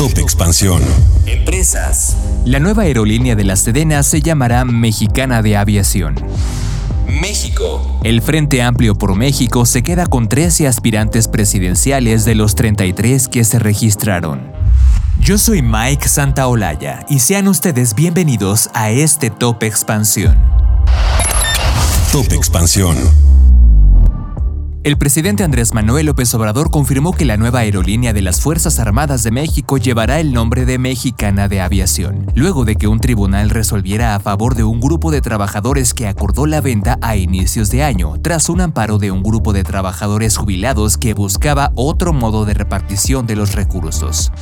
Top Expansión. Empresas. La nueva aerolínea de la Sedena se llamará Mexicana de Aviación. México. El Frente Amplio por México se queda con 13 aspirantes presidenciales de los 33 que se registraron. Yo soy Mike Santaolalla y sean ustedes bienvenidos a este Top Expansión. Top Expansión. El presidente Andrés Manuel López Obrador confirmó que la nueva aerolínea de las Fuerzas Armadas de México llevará el nombre de Mexicana de Aviación, luego de que un tribunal resolviera a favor de un grupo de trabajadores que acordó la venta a inicios de año, tras un amparo de un grupo de trabajadores jubilados que buscaba otro modo de repartición de los recursos.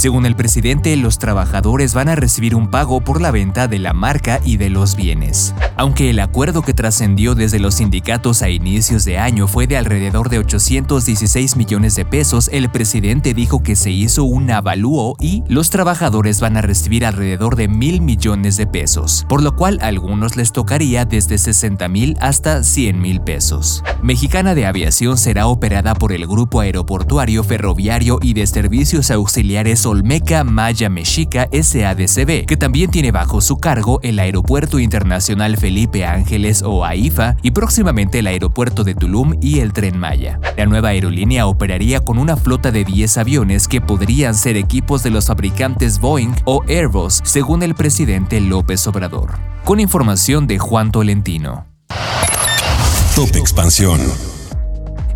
Según el presidente, los trabajadores van a recibir un pago por la venta de la marca y de los bienes. Aunque el acuerdo que trascendió desde los sindicatos a inicios de año fue de alrededor de 816 millones de pesos, el presidente dijo que se hizo un avalúo y los trabajadores van a recibir alrededor de mil millones de pesos, por lo cual a algunos les tocaría desde 60 mil hasta 100 mil pesos. Mexicana de Aviación será operada por el Grupo Aeroportuario Ferroviario y de Servicios Auxiliares Olmeca Maya Mexica SADCB, que también tiene bajo su cargo el Aeropuerto Internacional Felipe Ángeles o AIFA y próximamente el aeropuerto de Tulum y el Tren Maya. La nueva aerolínea operaría con una flota de 10 aviones que podrían ser equipos de los fabricantes Boeing o Airbus, según el presidente López Obrador. Con información de Juan Tolentino. Top Expansión.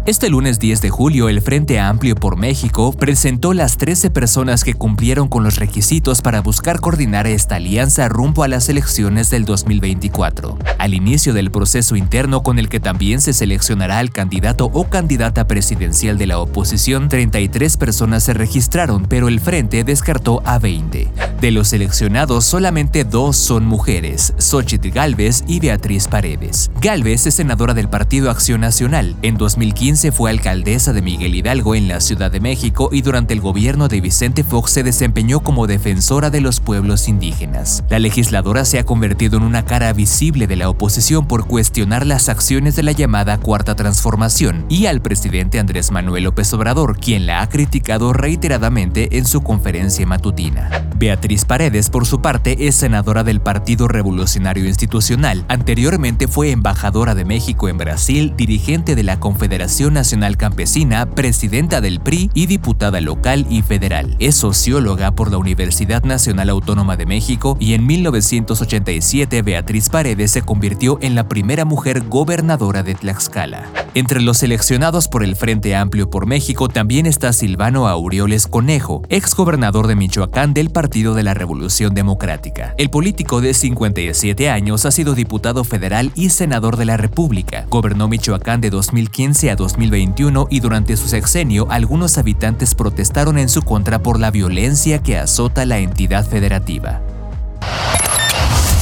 Este lunes 10 de julio, el Frente Amplio por México presentó las 13 personas que cumplieron con los requisitos para buscar coordinar esta alianza rumbo a las elecciones del 2024. Al inicio del proceso interno con el que también se seleccionará al candidato o candidata presidencial de la oposición, 33 personas se registraron, pero el Frente descartó a 20. De los seleccionados, solamente dos son mujeres, Xochitl Galvez y Beatriz Paredes. Galvez es senadora del Partido Acción Nacional. En 2015 fue alcaldesa de Miguel Hidalgo en la Ciudad de México y durante el gobierno de Vicente Fox se desempeñó como defensora de los pueblos indígenas. La legisladora se ha convertido en una cara visible de la oposición por cuestionar las acciones de la llamada Cuarta Transformación y al presidente Andrés Manuel López Obrador, quien la ha criticado reiteradamente en su conferencia matutina. Beatriz Paredes, por su parte, es senadora del Partido Revolucionario Institucional. Anteriormente fue embajadora de México en Brasil, dirigente de la Confederación Nacional Campesina, presidenta del PRI y diputada local y federal. Es socióloga por la Universidad Nacional Autónoma de México y en 1987 Beatriz Paredes se convirtió en la primera mujer gobernadora de Tlaxcala. Entre los seleccionados por el Frente Amplio por México también está Silvano Aureoles Conejo, ex gobernador de Michoacán del Partido de la Revolución Democrática. El político de 57 años ha sido diputado federal y senador de la República. Gobernó Michoacán de 2015 a 2021 y durante su sexenio algunos habitantes protestaron en su contra por la violencia que azota la entidad federativa.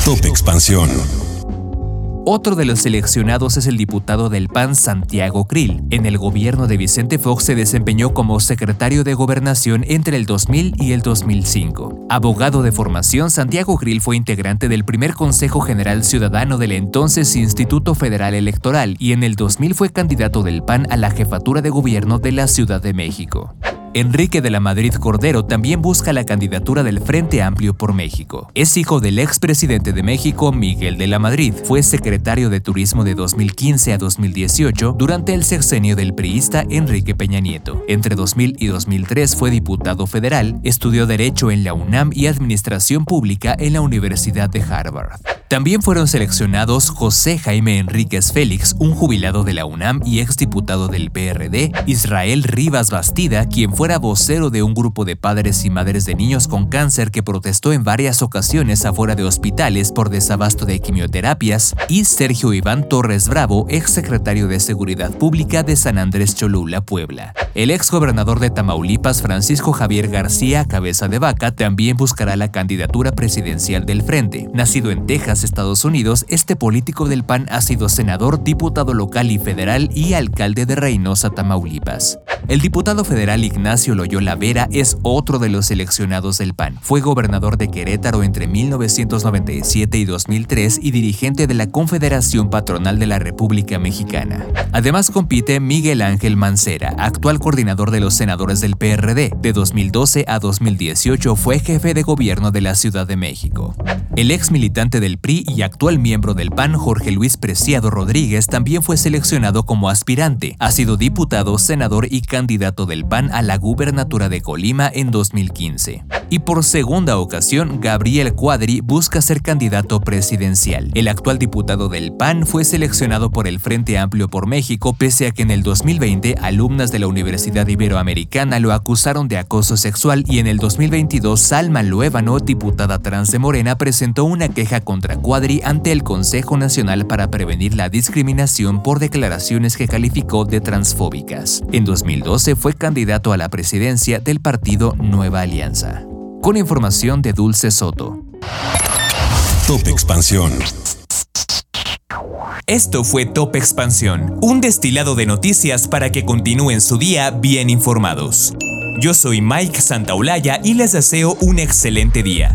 Top Expansión. Otro de los seleccionados es el diputado del PAN Santiago Krill. En el gobierno de Vicente Fox se desempeñó como secretario de Gobernación entre el 2000 y el 2005. Abogado de formación, Santiago Krill fue integrante del primer Consejo General Ciudadano del entonces Instituto Federal Electoral y en el 2000 fue candidato del PAN a la jefatura de gobierno de la Ciudad de México. Enrique de la Madrid Cordero también busca la candidatura del Frente Amplio por México. Es hijo del expresidente de México, Miguel de la Madrid. Fue secretario de Turismo de 2015 a 2018 durante el sexenio del priista Enrique Peña Nieto. Entre 2000 y 2003 fue diputado federal, estudió Derecho en la UNAM y Administración Pública en la Universidad de Harvard. También fueron seleccionados José Jaime Enríquez Félix, un jubilado de la UNAM y exdiputado del PRD, Israel Rivas Bastida, quien fuera vocero de un grupo de padres y madres de niños con cáncer que protestó en varias ocasiones afuera de hospitales por desabasto de quimioterapias, y Sergio Iván Torres Bravo, exsecretario de Seguridad Pública de San Andrés Cholula, Puebla. El exgobernador de Tamaulipas, Francisco Javier García Cabeza de Vaca, también buscará la candidatura presidencial del Frente. Nacido en Texas, Estados Unidos, este político del PAN ha sido senador, diputado local y federal y alcalde de Reynosa, Tamaulipas. El diputado federal Ignacio Loyola Vera es otro de los seleccionados del PAN. Fue gobernador de Querétaro entre 1997 y 2003 y dirigente de la Confederación Patronal de la República Mexicana. Además compite Miguel Ángel Mancera, actual coordinador de los senadores del PRD. De 2012 a 2018 fue jefe de gobierno de la Ciudad de México. El ex militante del PRI y actual miembro del PAN, Jorge Luis Preciado Rodríguez, también fue seleccionado como aspirante. Ha sido diputado, senador y candidato del PAN a la gubernatura de Colima en 2015. Y por segunda ocasión, Gabriel Cuadri busca ser candidato presidencial. El actual diputado del PAN fue seleccionado por el Frente Amplio por México, pese a que en el 2020 alumnas de la Universidad Iberoamericana lo acusaron de acoso sexual y en el 2022 Salma Luébano, diputada trans de Morena, presentó una queja contra Cuadri ante el Consejo Nacional para prevenir la discriminación por declaraciones que calificó de transfóbicas. En 2012 fue candidato a la presidencia del partido Nueva Alianza. Con información de Dulce Soto. Top Expansión. Esto fue Top Expansión, un destilado de noticias para que continúen su día bien informados. Yo soy Mike Santaolalla y les deseo un excelente día.